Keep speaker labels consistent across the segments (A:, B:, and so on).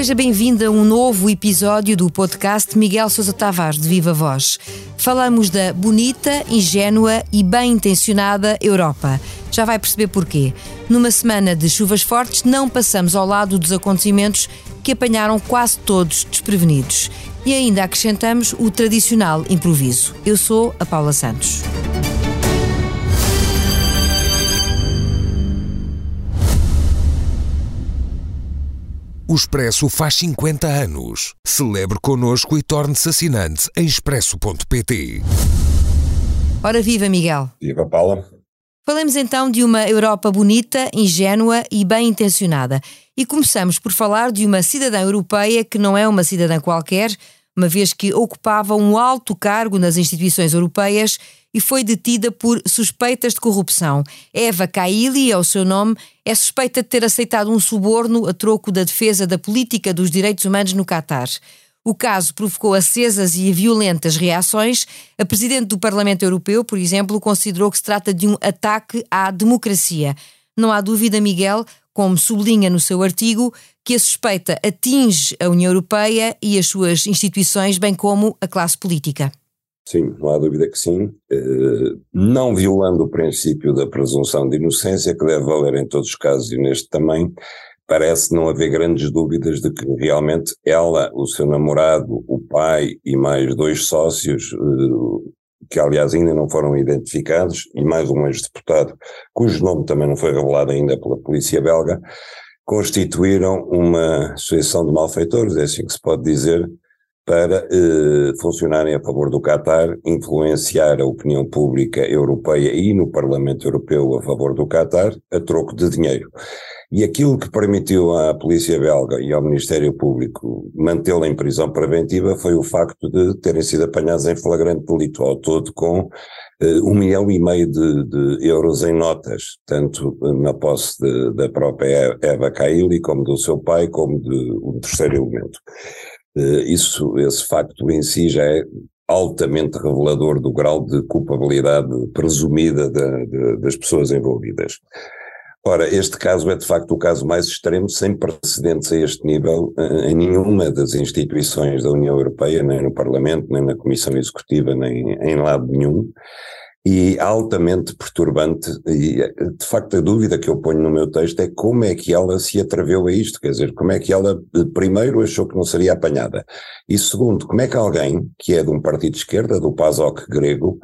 A: Seja bem-vindo a um novo episódio do podcast Miguel Sousa Tavares de Viva Voz. Falamos da bonita, ingênua e bem intencionada Europa. Já vai perceber porquê. Numa semana de chuvas fortes, não passamos ao lado dos acontecimentos que apanharam quase todos desprevenidos. E ainda acrescentamos o tradicional improviso. Eu sou a Paula Santos.
B: O Expresso faz 50 anos. Celebre connosco e torne-se assinante em expresso.pt.
A: Ora viva, Miguel.
C: Viva, Paula.
A: Falemos então de uma Europa bonita, ingênua e bem intencionada. E começamos por falar de uma cidadã europeia que não é uma cidadã qualquer, uma vez que ocupava um alto cargo nas instituições europeias e foi detida por suspeitas de corrupção. Eva Kaili é o seu nome, é suspeita de ter aceitado um suborno a troco da defesa da política dos direitos humanos no Catar. O caso provocou acesas e violentas reações. A presidente do Parlamento Europeu, por exemplo, considerou que se trata de um ataque à democracia. Não há dúvida, Miguel, como sublinha no seu artigo, que a suspeita atinge a União Europeia e as suas instituições, bem como a classe política.
C: Sim, não há dúvida que sim. Eh, não violando o princípio da presunção de inocência, que deve valer em todos os casos e neste também, parece não haver grandes dúvidas de que realmente ela, o seu namorado, o pai e mais dois sócios, eh, que aliás ainda não foram identificados, e mais um ex-deputado, cujo nome também não foi revelado ainda pela polícia belga, constituíram uma associação de malfeitores, é assim que se pode dizer, para eh, funcionarem a favor do Qatar, influenciar a opinião pública europeia e no Parlamento Europeu a favor do Qatar, a troco de dinheiro. E aquilo que permitiu à polícia belga e ao Ministério Público mantê-la em prisão preventiva foi o facto de terem sido apanhados em flagrante delito, ao todo com uh, um milhão e meio de, de, euros em notas, tanto na posse de, da própria Eva Kaili, como do seu pai, como de um terceiro elemento. Uh, isso, esse facto em si já é altamente revelador do grau de culpabilidade presumida de, das pessoas envolvidas. Ora, este caso é de facto o caso mais extremo, sem precedentes a este nível, eh, em nenhuma das instituições da União Europeia, nem no Parlamento, nem na Comissão Executiva, nem em lado nenhum, e altamente perturbante. E de facto a dúvida que eu ponho no meu texto é como é que ela se atreveu a isto, quer dizer, como é que ela eh, primeiro achou que não seria apanhada, e segundo, como é que alguém que é de um partido de esquerda, do PASOK grego,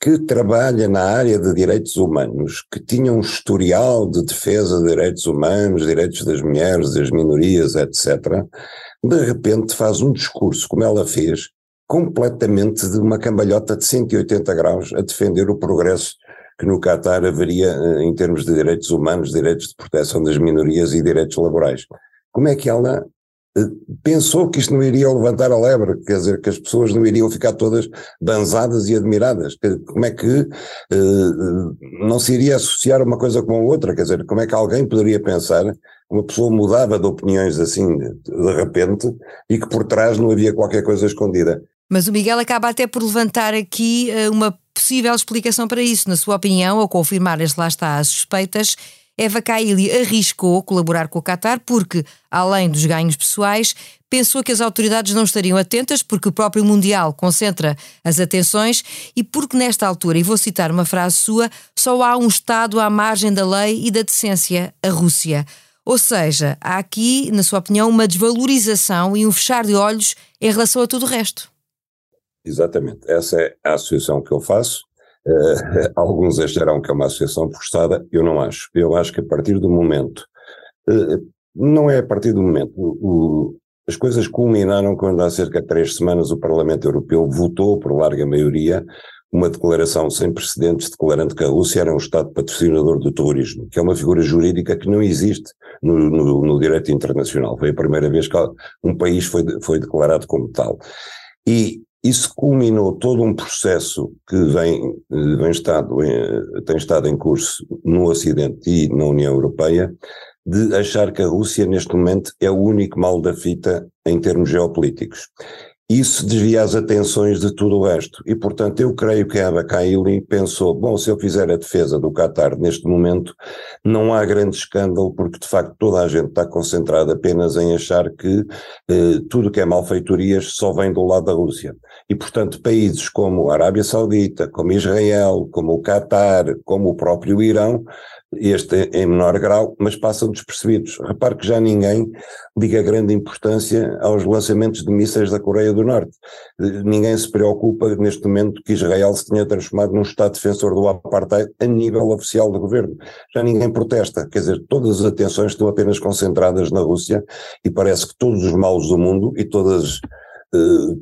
C: que trabalha na área de direitos humanos, que tinha um historial de defesa de direitos humanos, direitos das mulheres, das minorias, etc., de repente faz um discurso, como ela fez, completamente de uma cambalhota de 180 graus a defender o progresso que no Catar haveria eh, em termos de direitos humanos, direitos de proteção das minorias e direitos laborais. Como é que ela pensou que isto não iria levantar a lebre, quer dizer, que as pessoas não iriam ficar todas banzadas e admiradas. Como é que uh, não se iria associar uma coisa com a outra? Quer dizer, como é que alguém poderia pensar uma pessoa mudava de opiniões assim de repente e que por trás não havia qualquer coisa escondida?
A: Mas o Miguel acaba até por levantar aqui uh, uma possível explicação para isso. Na sua opinião, ao confirmar, lá está, as suspeitas, Eva Kaili arriscou colaborar com o Qatar porque, além dos ganhos pessoais, pensou que as autoridades não estariam atentas porque o próprio Mundial concentra as atenções e porque nesta altura, e vou citar uma frase sua, só há um Estado à margem da lei e da decência, a Rússia. Ou seja, há aqui, na sua opinião, uma desvalorização e um fechar de olhos em relação a tudo o resto.
C: Exatamente. Essa é a associação que eu faço. Uh, alguns acharão que é uma associação forçada, eu não acho. Eu acho que a partir do momento, uh, não é a partir do momento, o, as coisas culminaram quando há cerca de três semanas o Parlamento Europeu votou por larga maioria uma declaração sem precedentes declarando que a Rússia era um Estado patrocinador do terrorismo, que é uma figura jurídica que não existe no, no, no direito internacional. Foi a primeira vez que um país foi, foi declarado como tal. E isso culminou todo um processo que vem, vem estado, tem estado em curso no Ocidente e na União Europeia, de achar que a Rússia neste momento é o único mal da fita em termos geopolíticos. Isso desvia as atenções de tudo o resto. E, portanto, eu creio que a Abacaili pensou: bom, se eu fizer a defesa do Qatar neste momento, não há grande escândalo, porque de facto toda a gente está concentrada apenas em achar que eh, tudo que é malfeitorias só vem do lado da Rússia. E, portanto, países como a Arábia Saudita, como Israel, como o Qatar, como o próprio Irão, este em menor grau, mas passam despercebidos. Repare que já ninguém liga grande importância aos lançamentos de mísseis da Coreia do Norte. Ninguém se preocupa neste momento que Israel se tenha transformado num Estado defensor do apartheid a nível oficial do governo. Já ninguém protesta, quer dizer, todas as atenções estão apenas concentradas na Rússia e parece que todos os males do mundo e todas eh,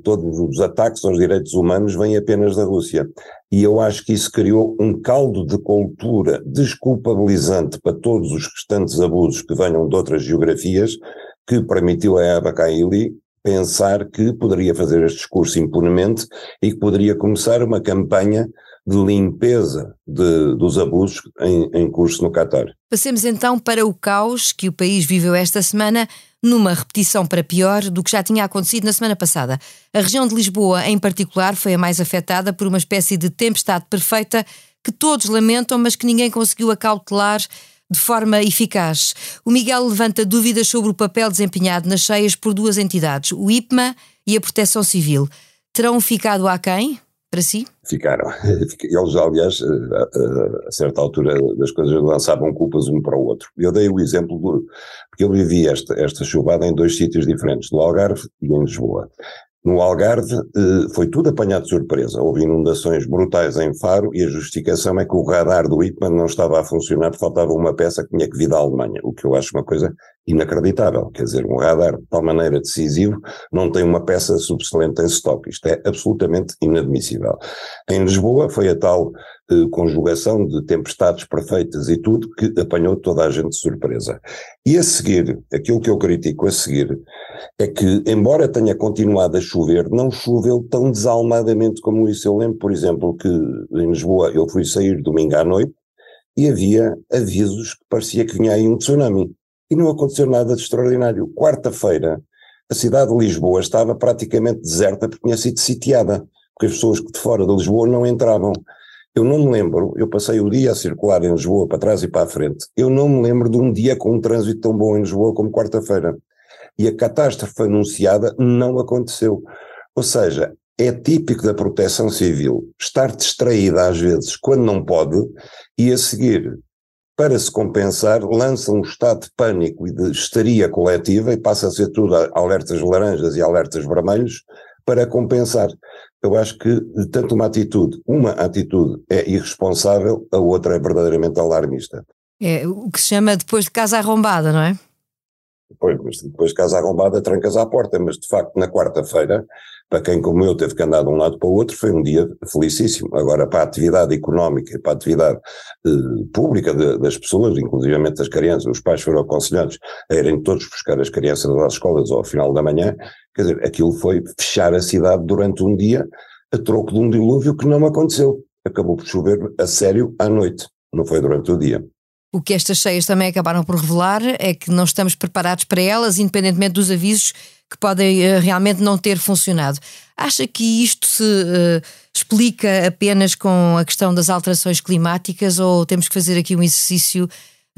C: todos os ataques aos direitos humanos vêm apenas da Rússia. E eu acho que isso criou um caldo de cultura desculpabilizante para todos os restantes abusos que venham de outras geografias, que permitiu a Eva Kaili pensar que poderia fazer este discurso impunemente e que poderia começar uma campanha de limpeza de, dos abusos em, em curso no Qatar.
A: Passemos então para o caos que o país viveu esta semana, numa repetição para pior do que já tinha acontecido na semana passada. A região de Lisboa, em particular, foi a mais afetada por uma espécie de tempestade perfeita que todos lamentam, mas que ninguém conseguiu acautelar de forma eficaz. O Miguel levanta dúvidas sobre o papel desempenhado nas cheias por duas entidades, o IPMA e a Proteção Civil. Terão ficado aquém? Para si?
C: Ficaram. Eles, aliás, a, a, certa altura das coisas lançavam culpas um para o outro. Eu dei o exemplo do. Porque eu vivi esta, esta chuvada em dois sítios diferentes, no Algarve e em Lisboa. No Algarve eh, foi tudo apanhado de surpresa. Houve inundações brutais em Faro e a justificação é que o radar do IPMAN não estava a funcionar faltava uma peça que tinha que vir da Alemanha, o que eu acho uma coisa inacreditável. Quer dizer, um radar de tal maneira decisivo não tem uma peça subselente em estoque. Isto é absolutamente inadmissível. Em Lisboa foi a tal eh, conjugação de tempestades perfeitas e tudo que apanhou toda a gente de surpresa. E a seguir, aquilo que eu critico a seguir é que, embora tenha continuado a chover, não choveu tão desalmadamente como isso. Eu lembro, por exemplo, que em Lisboa eu fui sair domingo à noite e havia avisos que parecia que vinha aí um tsunami. E não aconteceu nada de extraordinário. Quarta-feira, a cidade de Lisboa estava praticamente deserta porque tinha sido sitiada, porque as pessoas de fora de Lisboa não entravam. Eu não me lembro, eu passei o dia a circular em Lisboa para trás e para a frente, eu não me lembro de um dia com um trânsito tão bom em Lisboa como quarta-feira. E a catástrofe anunciada não aconteceu. Ou seja, é típico da proteção civil estar distraída às vezes quando não pode e a seguir, para se compensar, lança um estado de pânico e de histeria coletiva e passa a ser tudo alertas laranjas e alertas vermelhos para compensar. Eu acho que tanto uma atitude, uma atitude é irresponsável, a outra é verdadeiramente alarmista.
A: É o que se chama depois de casa arrombada, não é?
C: Pois, mas depois de casa arrombada trancas à porta, mas de facto na quarta-feira, para quem como eu teve que andar de um lado para o outro, foi um dia felicíssimo. Agora para a atividade económica, para a atividade eh, pública de, das pessoas, inclusive das crianças, os pais foram aconselhados a irem todos buscar as crianças às escolas ao final da manhã, quer dizer, aquilo foi fechar a cidade durante um dia a troco de um dilúvio que não aconteceu. Acabou por chover a sério à noite, não foi durante o dia.
A: O que estas cheias também acabaram por revelar é que não estamos preparados para elas, independentemente dos avisos que podem uh, realmente não ter funcionado. Acha que isto se uh, explica apenas com a questão das alterações climáticas ou temos que fazer aqui um exercício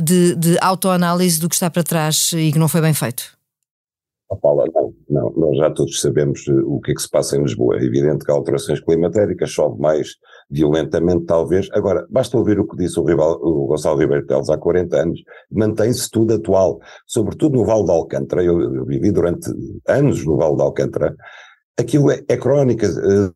A: de, de autoanálise do que está para trás e que não foi bem feito?
C: Oh, Paula, não, não, nós já todos sabemos eh, o que é que se passa em Lisboa. É evidente que há alterações climatéricas, chove mais violentamente, talvez. Agora, basta ouvir o que disse o, rival, o Gonçalo Ribeiro Teles há 40 anos, mantém-se tudo atual, sobretudo no Vale de Alcântara. Eu, eu, vivi durante anos no Vale de Alcântara. Aquilo é, é crónica, uh,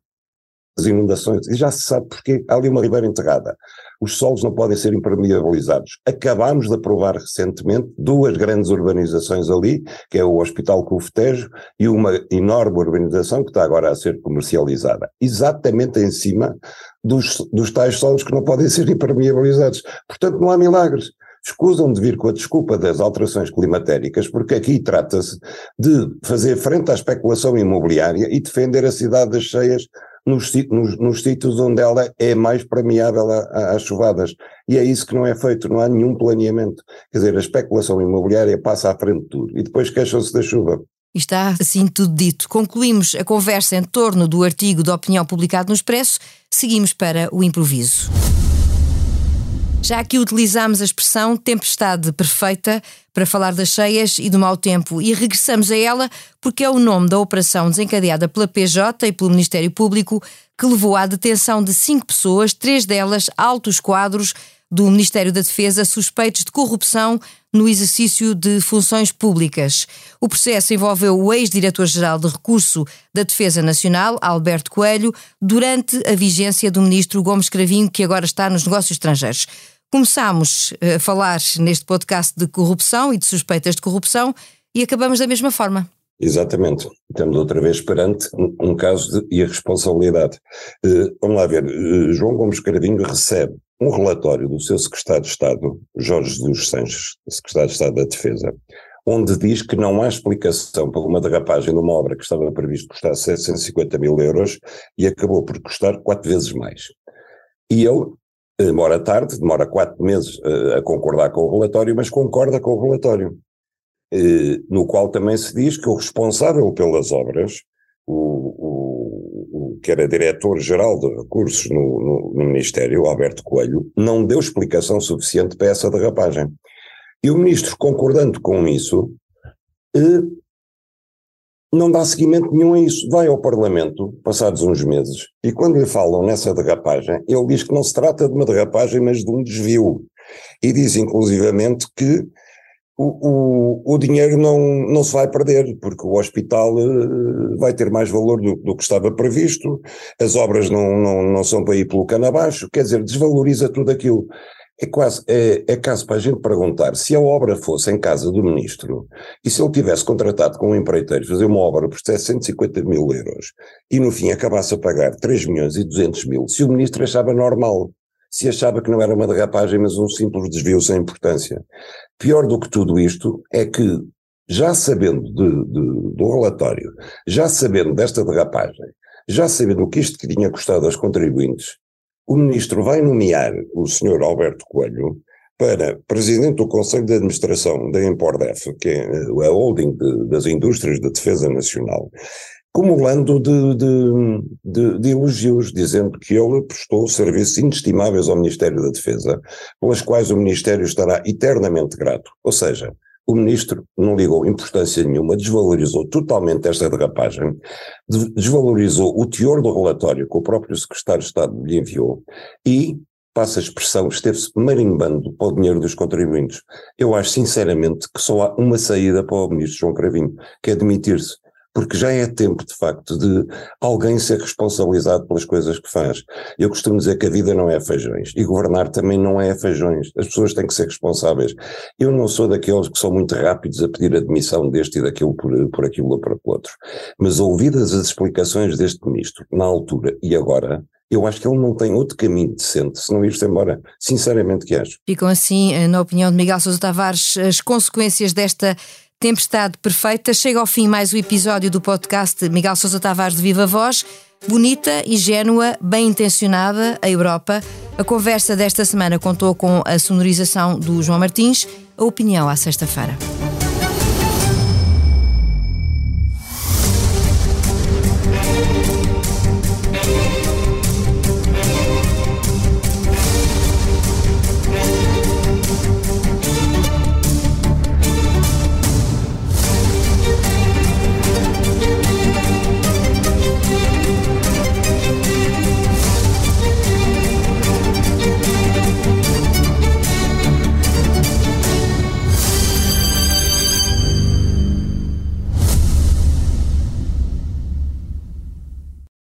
C: as inundações, e já se sabe porque há ali uma ribeira enterrada. Os solos não podem ser impermeabilizados. Acabámos de aprovar recentemente duas grandes urbanizações ali, que é o Hospital Cufetejo e uma enorme urbanização que está agora a ser comercializada, exatamente em cima dos, dos tais solos que não podem ser impermeabilizados. Portanto, não há milagres escusam de vir com a desculpa das alterações climatéricas, porque aqui trata-se de fazer frente à especulação imobiliária e defender a cidade das cheias nos, nos, nos sítios onde ela é mais premiável às chuvadas. E é isso que não é feito, não há nenhum planeamento. Quer dizer, a especulação imobiliária passa à frente de tudo e depois queixam-se da chuva.
A: Está assim tudo dito. Concluímos a conversa em torno do artigo de opinião publicado no Expresso. Seguimos para o improviso. Já aqui utilizámos a expressão tempestade perfeita para falar das cheias e do mau tempo. E regressamos a ela porque é o nome da operação desencadeada pela PJ e pelo Ministério Público que levou à detenção de cinco pessoas, três delas altos quadros do Ministério da Defesa suspeitos de corrupção no exercício de funções públicas. O processo envolveu o ex-diretor-geral de recurso da Defesa Nacional, Alberto Coelho, durante a vigência do ministro Gomes Cravinho, que agora está nos negócios estrangeiros. Começámos eh, a falar neste podcast de corrupção e de suspeitas de corrupção e acabamos da mesma forma.
C: Exatamente. Estamos outra vez perante um, caso de irresponsabilidade. Uh, vamos lá ver. Uh, João Gomes Cravinho recebe um relatório do seu secretário de Estado, Jorge Jesus Sanches, secretário de Estado da Defesa, onde diz que não há explicação para uma derrapagem de uma obra que estava previsto custar 750 mil euros e acabou por custar quatro vezes mais. E ele demora tarde, demora quatro meses uh, a concordar com o relatório, mas concorda com o relatório, uh, no qual também se diz que o responsável pelas obras, o que era diretor-geral de recursos no, no, no, Ministério, Alberto Coelho, não deu explicação suficiente para essa derrapagem. E o ministro, concordando com isso, uh, não dá seguimento nenhum a isso. Vai ao Parlamento, passados uns meses, e quando lhe falam nessa derrapagem, ele diz que não se trata de uma derrapagem, mas de um desvio. E diz, inclusivamente, que o, o, o dinheiro não, não se vai perder, porque o hospital uh, vai ter mais valor do, do, que estava previsto, as obras não, não, não são para ir pelo cano abaixo, quer dizer, desvaloriza tudo aquilo. É quase, é, é caso para a gente perguntar se a obra fosse em casa do ministro e se ele tivesse contratado com um empreiteiro fazer uma obra por 750 mil euros e no fim acabasse a pagar 3 milhões e 200 mil, se o ministro achava normal, se achava que não era uma derrapagem mas um simples desvio sem importância. Pior do que tudo isto é que, já sabendo de, de, do relatório, já sabendo desta derrapagem, já sabendo o que isto que tinha custado aos contribuintes, o ministro vai nomear o senhor Alberto Coelho para presidente do Conselho de Administração da Empordef, que é a holding de, das indústrias de defesa nacional, cumulando de, de, de, de, elogios, dizendo que ele prestou serviços inestimáveis ao Ministério da Defesa, pelas quais o Ministério estará eternamente grato. Ou seja, o ministro não ligou importância nenhuma, desvalorizou totalmente esta derrapagem, desvalorizou o teor do relatório que o próprio secretário de Estado lhe enviou e, passa a expressão, esteve-se marimbando para o dinheiro dos contribuintes. Eu acho sinceramente que só há uma saída para o ministro João Cravinho, que é demitir-se porque já é tempo, de facto, de alguém ser responsabilizado pelas coisas que faz. Eu costumo dizer que a vida não é feijões e governar também não é feijões. As pessoas têm que ser responsáveis. Eu não sou daqueles que são muito rápidos a pedir a demissão deste e daquilo por, por aquilo ou por outro. Mas ouvidas as explicações deste ministro, na altura e agora, eu acho que ele não tem outro caminho decente se não ir-se embora. Sinceramente que acho.
A: Ficam assim, eh, na opinião de Miguel Sousa Tavares, as consequências desta Tempestade Perfeita. Chega ao fim mais o episódio do podcast Miguel Sousa Tavares de Viva Voz. Bonita, ingênua, bem intencionada, a Europa. A conversa desta semana contou com a sonorização do João Martins. A opinião à sexta-feira.